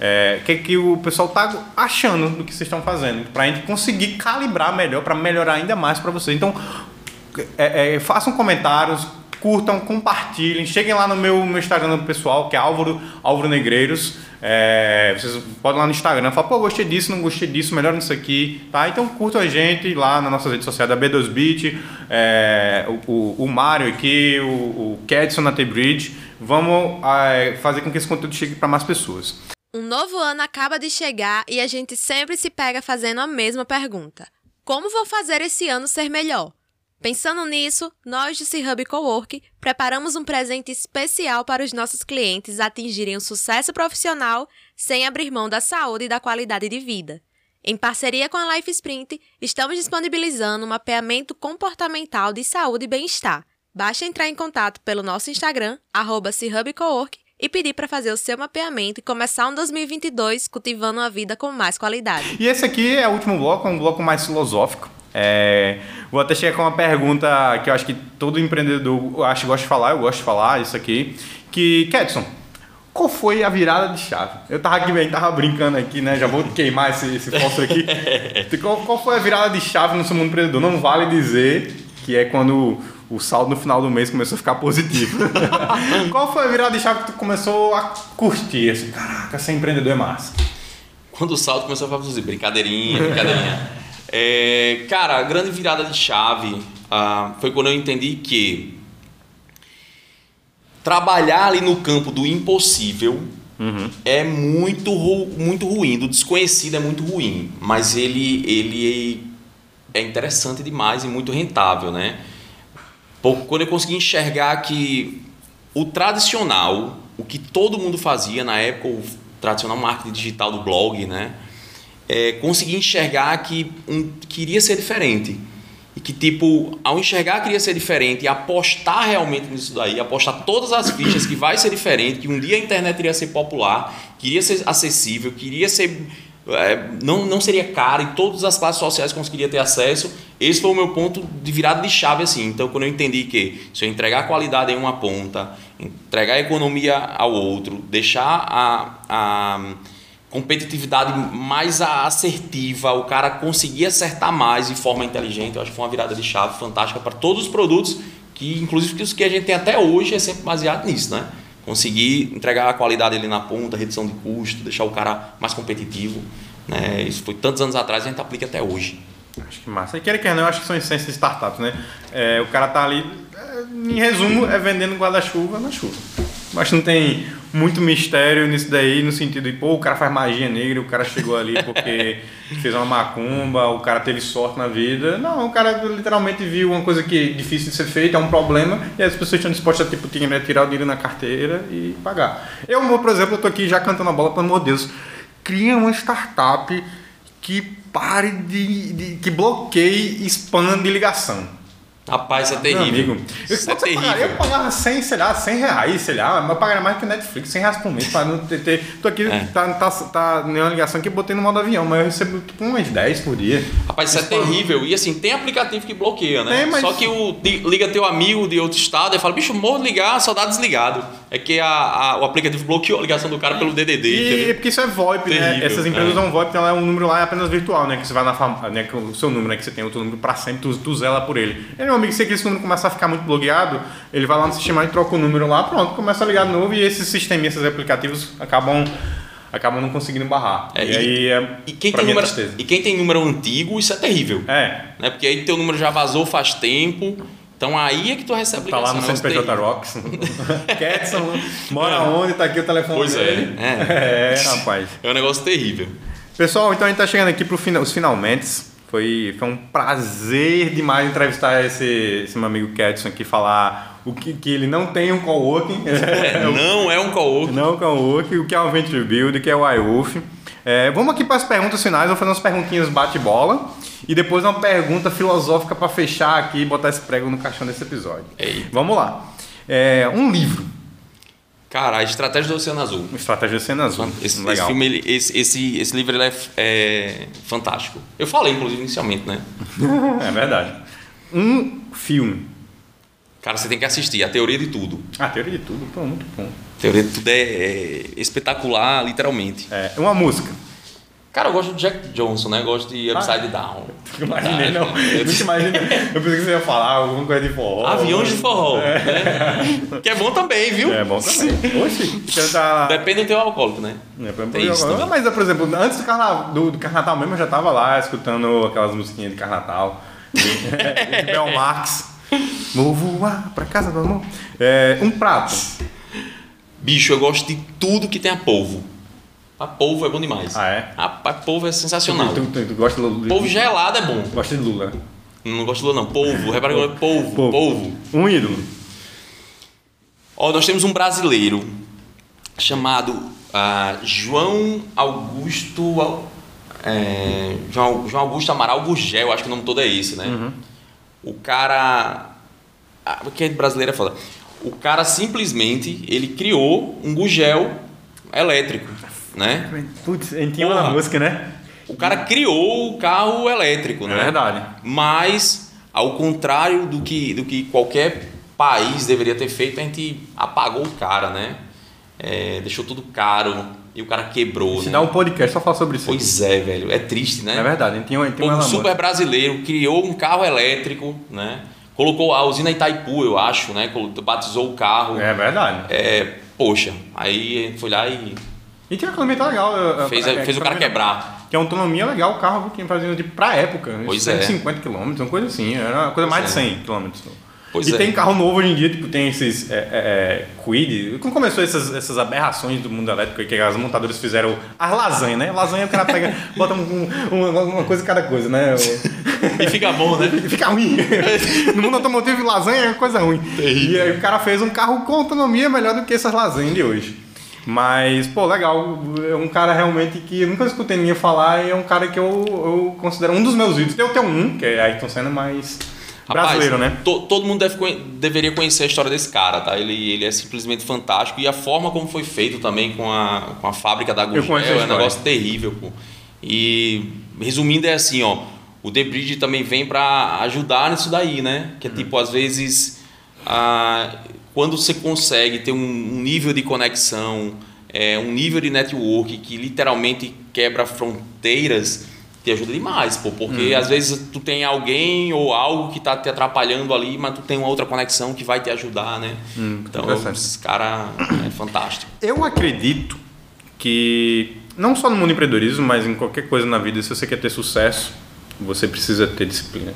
é, que que o pessoal tá achando do que vocês estão fazendo, para a gente conseguir calibrar melhor, para melhorar ainda mais para vocês. Então, é, é, façam comentários, curtam, compartilhem, cheguem lá no meu, meu Instagram pessoal, que é Álvaro, Álvaro Negreiros. É, vocês podem lá no Instagram falar, pô, gostei disso, não gostei disso, melhor nisso aqui, tá? Então curtam a gente lá nas nossas redes sociais da B2Bit, é, o, o, o Mário aqui, o, o Kedson na T-Bridge. Vamos é, fazer com que esse conteúdo chegue para mais pessoas. Um novo ano acaba de chegar e a gente sempre se pega fazendo a mesma pergunta: Como vou fazer esse ano ser melhor? Pensando nisso, nós do C-Hub Cowork preparamos um presente especial para os nossos clientes atingirem o sucesso profissional sem abrir mão da saúde e da qualidade de vida. Em parceria com a Life Sprint, estamos disponibilizando um mapeamento comportamental de saúde e bem-estar. Basta entrar em contato pelo nosso Instagram, arroba e pedir para fazer o seu mapeamento e começar um 2022 cultivando uma vida com mais qualidade. E esse aqui é o último bloco, um bloco mais filosófico. É, vou até chegar com uma pergunta que eu acho que todo empreendedor acho, gosta de falar, eu gosto de falar isso aqui. Que, Kedson, qual foi a virada de chave? Eu tava aqui, bem, tava brincando aqui, né? Já vou queimar esse, esse fósforo aqui. <laughs> qual, qual foi a virada de chave no seu mundo empreendedor? Não vale dizer que é quando o saldo no final do mês começou a ficar positivo. <laughs> qual foi a virada de chave que tu começou a curtir? Assim, caraca, ser empreendedor é massa. Quando o saldo começou a ficar positivo, brincadeirinha, brincadeirinha. <laughs> é, cara, a grande virada de chave uh, foi quando eu entendi que trabalhar ali no campo do impossível uhum. é muito, muito ruim, do desconhecido é muito ruim, mas ele, ele é interessante demais e muito rentável, né? Quando eu consegui enxergar que o tradicional, o que todo mundo fazia na época, o tradicional marketing digital do blog, né? É, consegui enxergar que um, queria ser diferente. E que, tipo, ao enxergar que iria ser diferente e apostar realmente nisso daí, apostar todas as fichas que vai ser diferente, que um dia a internet iria ser popular, que iria ser acessível, que iria ser. É, não, não seria caro e todas as classes sociais conseguiriam ter acesso. Esse foi o meu ponto de virada de chave, assim. Então, quando eu entendi que se eu entregar qualidade em uma ponta, entregar economia ao outro, deixar a, a competitividade mais assertiva, o cara conseguir acertar mais de forma inteligente. Eu acho que foi uma virada de chave fantástica para todos os produtos, que inclusive os que a gente tem até hoje é sempre baseado nisso, né? Conseguir entregar a qualidade ali na ponta, redução de custo, deixar o cara mais competitivo. Né? Isso foi tantos anos atrás e a gente aplica até hoje. Acho que massa. E quer que não, eu acho que são essências de startups, né? É, o cara tá ali, é, em resumo, é vendendo guarda-chuva na chuva. Que não tem muito mistério nisso daí, no sentido de, pô, o cara faz magia negra, o cara chegou ali porque <laughs> fez uma macumba, o cara teve sorte na vida. Não, o cara literalmente viu uma coisa que é difícil de ser feita, é um problema, e as pessoas estão dispostas a tipo, tirar o dinheiro na carteira e pagar. Eu, por exemplo, eu tô aqui já cantando a bola, pelo amor de Deus, cria uma startup que pare de, de que bloqueie spam de ligação. Rapaz, isso é terrível. Amigo, isso é terrível. eu pagava 100, sei lá, 100 reais, sei lá, mas eu pagaria mais que o Netflix, 100 reais por mês, para não ter, ter. Tô aqui, é. tá, tá, tá nenhuma ligação que botei no modo avião, mas eu recebo tipo umas 10 por dia. Rapaz, isso, é terrível. E assim, tem aplicativo que bloqueia, né? Tem, mas... Só que o, liga teu amigo de outro estado e fala, bicho, morro ligar, só dá desligado. É que a, a, o aplicativo bloqueou a ligação do cara pelo DDD. E, porque isso é VoIP, né? terrível, né? Essas empresas é. usam VoIP, então é um número lá é apenas virtual, né? Que você vai na né? o seu número, né? Que você tem outro número para sempre, tu, tu zela por ele. E meu amigo, se esse número começa a ficar muito bloqueado, ele vai lá no sistema e troca o número lá, pronto, começa a ligar de novo e esses sistemas, esses aplicativos acabam acabam não conseguindo barrar. É, e, e, aí é, e quem tem número, E quem tem número antigo, isso é terrível. É. Né? Porque aí teu número já vazou faz tempo. Então aí é que tu recebe Tá lá no CNPJ Rocks. <laughs> Ketson, mora é. onde? Tá aqui o telefone pois é, dele. É. <laughs> é, rapaz. É um negócio terrível. Pessoal, então a gente tá chegando aqui para final, os finalmente. Foi, foi um prazer demais entrevistar esse, esse meu amigo Ketson aqui, falar o que, que ele não tem um coworking. É, <laughs> não é um coworking. Não é um coworking, o que é um Venture Build, o que é o iWolf. É, vamos aqui para as perguntas finais, vou fazer umas perguntinhas bate-bola e depois uma pergunta filosófica para fechar aqui e botar esse prego no caixão desse episódio. Ei. Vamos lá. É, um livro. Cara, a Estratégia do Oceano Azul. Estratégia do Oceano Azul. Esse, Legal. esse filme, ele, esse, esse, esse livro ele é, é, fantástico. Eu falei, inclusive, inicialmente, né? <laughs> é verdade. Um filme. Cara, você tem que assistir A Teoria de Tudo. A Teoria de Tudo, pô, muito bom. A Teoria de Tudo é, é espetacular, literalmente. É, uma música. Cara, eu gosto de Jack Johnson, né? Eu gosto de Upside ah, Down. <laughs> Imaginei, não. Eu não imaginei. Eu pensei que você ia falar alguma coisa de forró. Aviões de forró. É. Né? Que é bom também, viu? É bom também. Oxi. Tá... Depende do teu alcoólico, né? Depende do teu alcoólico. Mas, por exemplo, antes do carnaval, do, do carnaval mesmo, eu já tava lá escutando aquelas musiquinhas de carnaval. De, <laughs> de Bel Marx. Vou voar pra casa do amor. É, um prato. Bicho, eu gosto de tudo que tem a polvo. A polvo é bom demais. Ah, é? A, a polvo é sensacional. Tu, tu, tu, gosta de Lula? Polvo gelado é bom. Gosta de Lula? Não gosto de Lula, não. Polvo. Repara que é polvo. polvo. Polvo. Um ídolo. Ó, nós temos um brasileiro chamado uh, João Augusto. é, João, João Augusto Amaral Gugel, acho que o nome todo é esse, né? Uhum. O cara. Ah, que é brasileiro é foda. O cara simplesmente ele criou um Gugel elétrico, né? Putz, a gente tinha uma música, né? O cara criou o carro elétrico, É né? verdade. Mas, ao contrário do que, do que qualquer país deveria ter feito, a gente apagou o cara, né? É, deixou tudo caro e o cara quebrou, Se né? dá um podcast só falar sobre isso. Pois é, velho. É triste, né? É verdade, a gente tinha povo uma super brasileiro criou um carro elétrico, né? Colocou a usina Itaipu, eu acho, né? Batizou o carro. É verdade. É, poxa, aí foi lá e E tinha uma economia legal. eu- fez, é, fez o cara quebrar. Que a autonomia é legal, o carro que fazendo de pra época. Pois é. 150 km, uma coisa assim. Era uma coisa Pois mais de é. 100 km. Pois e é. tem carro novo hoje em dia, tipo, tem esses é, é, é, Quid. Quando começou essas, essas aberrações do mundo elétrico, que as montadoras fizeram as lasanhas, né? Lasanha o cara pega, <laughs> bota um- um- uma, coisa em cada coisa, né? E fica bom, né? <laughs> Fica ruim. <laughs> No mundo automotivo, lasanha é coisa ruim. E aí o cara fez um carro com autonomia melhor do que essas lasanhas de hoje. Mas, pô, legal. É um cara realmente que eu nunca escutei ninguém falar e é um cara que eu, eu considero um dos meus ídolos. Eu tenho um, que é Ayrton Senna, mas brasileiro, Rapaz, né? to- todo mundo deve deveria conhecer a história desse cara, tá? Ele, ele é simplesmente fantástico. E a forma como foi feito também com a, com a fábrica da Gugel é um negócio terrível, pô. E resumindo é assim, ó. O The Bridge também vem para ajudar nisso daí, né? Que é tipo, às vezes, ah, quando você consegue ter um, um nível de conexão, é, um nível de network que literalmente quebra fronteiras, te ajuda demais, pô. Porque às vezes tu tem alguém ou algo que tá te atrapalhando ali, mas tu tem uma outra conexão que vai te ajudar, né? então, interessante. esse cara é fantástico. Eu acredito que, não só no mundo do empreendedorismo, mas em qualquer coisa na vida, se você quer ter sucesso, você precisa ter disciplina.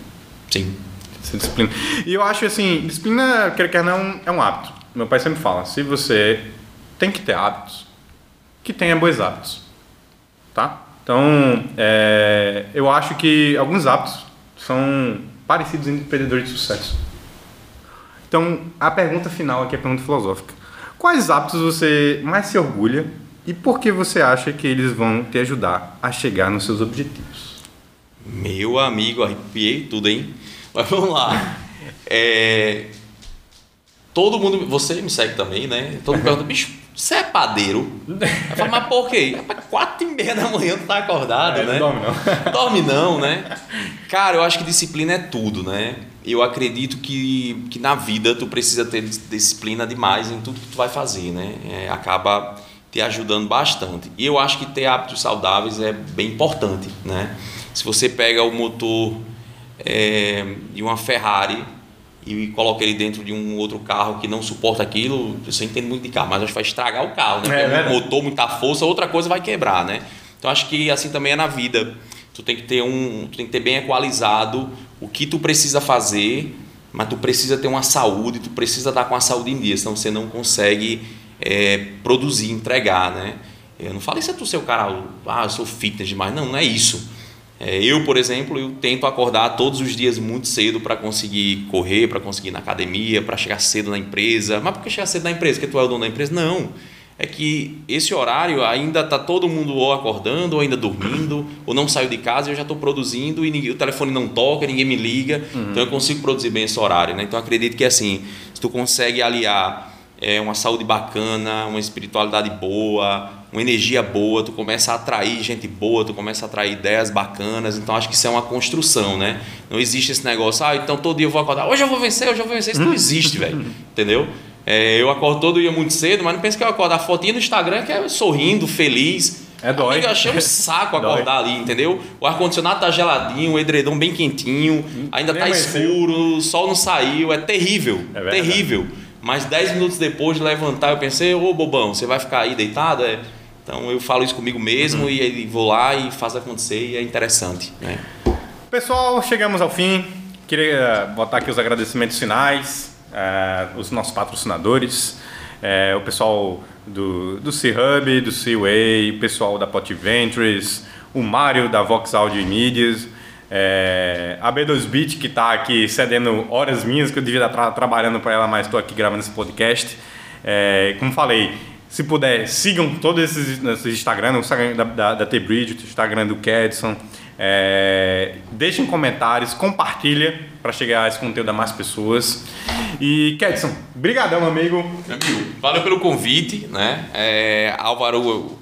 Sim. Disciplina. E eu acho assim, disciplina, quer quer não, é um hábito. Meu pai sempre fala, se você tem que ter hábitos, que tenha bons hábitos. Tá? Então, é, eu acho que alguns hábitos são parecidos em empreendedores de sucesso. Então, a pergunta final aqui é a pergunta filosófica. Quais hábitos você mais se orgulha e por que você acha que eles vão te ajudar a chegar nos seus objetivos? Meu amigo, arrepiei tudo, hein? Mas vamos lá. É, todo mundo. Você me segue também, né? Todo mundo pergunta, bicho, você é padeiro? Eu falo, mas por quê? Rapaz, quatro e meia da manhã tu tá acordado, É, né? não dorme não. <laughs> Dorme não, né? Cara, eu acho que disciplina é tudo, né? Eu acredito que, que na vida tu precisa ter dis- disciplina demais em tudo que tu vai fazer, né? É, acaba te ajudando bastante. E eu acho que ter hábitos saudáveis é bem importante, né? Se você pega o motor é, de uma Ferrari e coloca ele dentro de um outro carro que não suporta aquilo, você entende muito de carro, mas acho que vai estragar o carro, né? É o motor, muita força, outra coisa vai quebrar, né? Então acho que assim também é na vida. Tu tem que ter um, tu tem que ter bem equalizado o que tu precisa fazer, mas tu precisa ter uma saúde, tu precisa estar com a saúde em dia, senão você não consegue é, produzir, entregar, né? Eu não falo isso é tu ser o cara, ah, eu sou fitness demais, não, não é isso. É, eu, por exemplo, eu tento acordar todos os dias muito cedo para conseguir correr, para conseguir ir na academia, para chegar cedo na empresa. Mas por que chegar cedo na empresa? Porque tu é o dono da empresa? Não. É que esse horário ainda tá todo mundo ou acordando, ou ainda dormindo, ou não saiu de casa e eu já estou produzindo e ninguém- o telefone não toca, ninguém me liga. Então eu consigo produzir bem esse horário. Né? Então eu acredito que assim, se tu consegue aliar é, uma saúde bacana, uma espiritualidade boa, uma energia boa, tu começa a atrair gente boa, tu começa a atrair ideias bacanas. Então acho que isso é uma construção, né? Não existe esse negócio, ah, então todo dia eu vou acordar, hoje eu vou vencer, hoje eu vou vencer. Isso não existe, velho. Entendeu? É, eu acordo todo dia muito cedo, mas não pensa que eu acordo a fotinha no Instagram que é sorrindo, feliz. É dói. Amigo, eu achei um <laughs> saco acordar ali, entendeu? O ar-condicionado tá geladinho, o edredom bem quentinho, ainda Nem tá escuro, o sol não saiu, é terrível. É terrível. Mas 10 minutos depois de levantar, eu pensei, ô bobão, você vai ficar aí deitado? É. Então eu falo isso comigo mesmo e aí vou lá e faço acontecer e é interessante. Né? Pessoal, chegamos ao fim. Queria botar aqui os agradecimentos finais, eh, os nossos patrocinadores, eh, o pessoal do, do C-Hub, do C-Way, o pessoal da Pot Ventures, o Mário da Vox Audio e eh, a B2Bit que está aqui cedendo horas minhas que eu devia estar tra- trabalhando para ela, mas estou aqui gravando esse podcast. Eh, como falei, Se puder, sigam todos esses, esses Instagram, o Instagram da, da, da T-Bridge, o Instagram do Kedson. É, deixem comentários, compartilha para chegar esse conteúdo a mais pessoas. E Kedson, brigadão, amigo. Valeu pelo convite, né? É, Álvaro,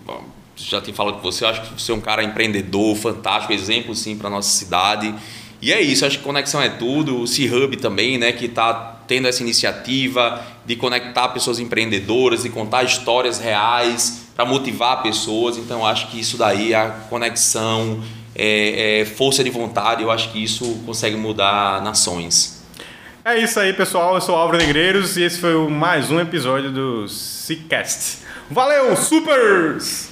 já tenho falado com você, acho que você é um cara empreendedor, fantástico, exemplo sim para nossa cidade. E é isso, acho que conexão é tudo. O C-Hub também, né, que está tendo essa iniciativa de conectar pessoas empreendedoras, de contar histórias reais para motivar pessoas. Então, acho que isso daí, a conexão, é, é, força de vontade, eu acho que isso consegue mudar nações. É isso aí, pessoal. Eu sou Álvaro Negreiros e esse foi mais um episódio do Seacast. Valeu, supers!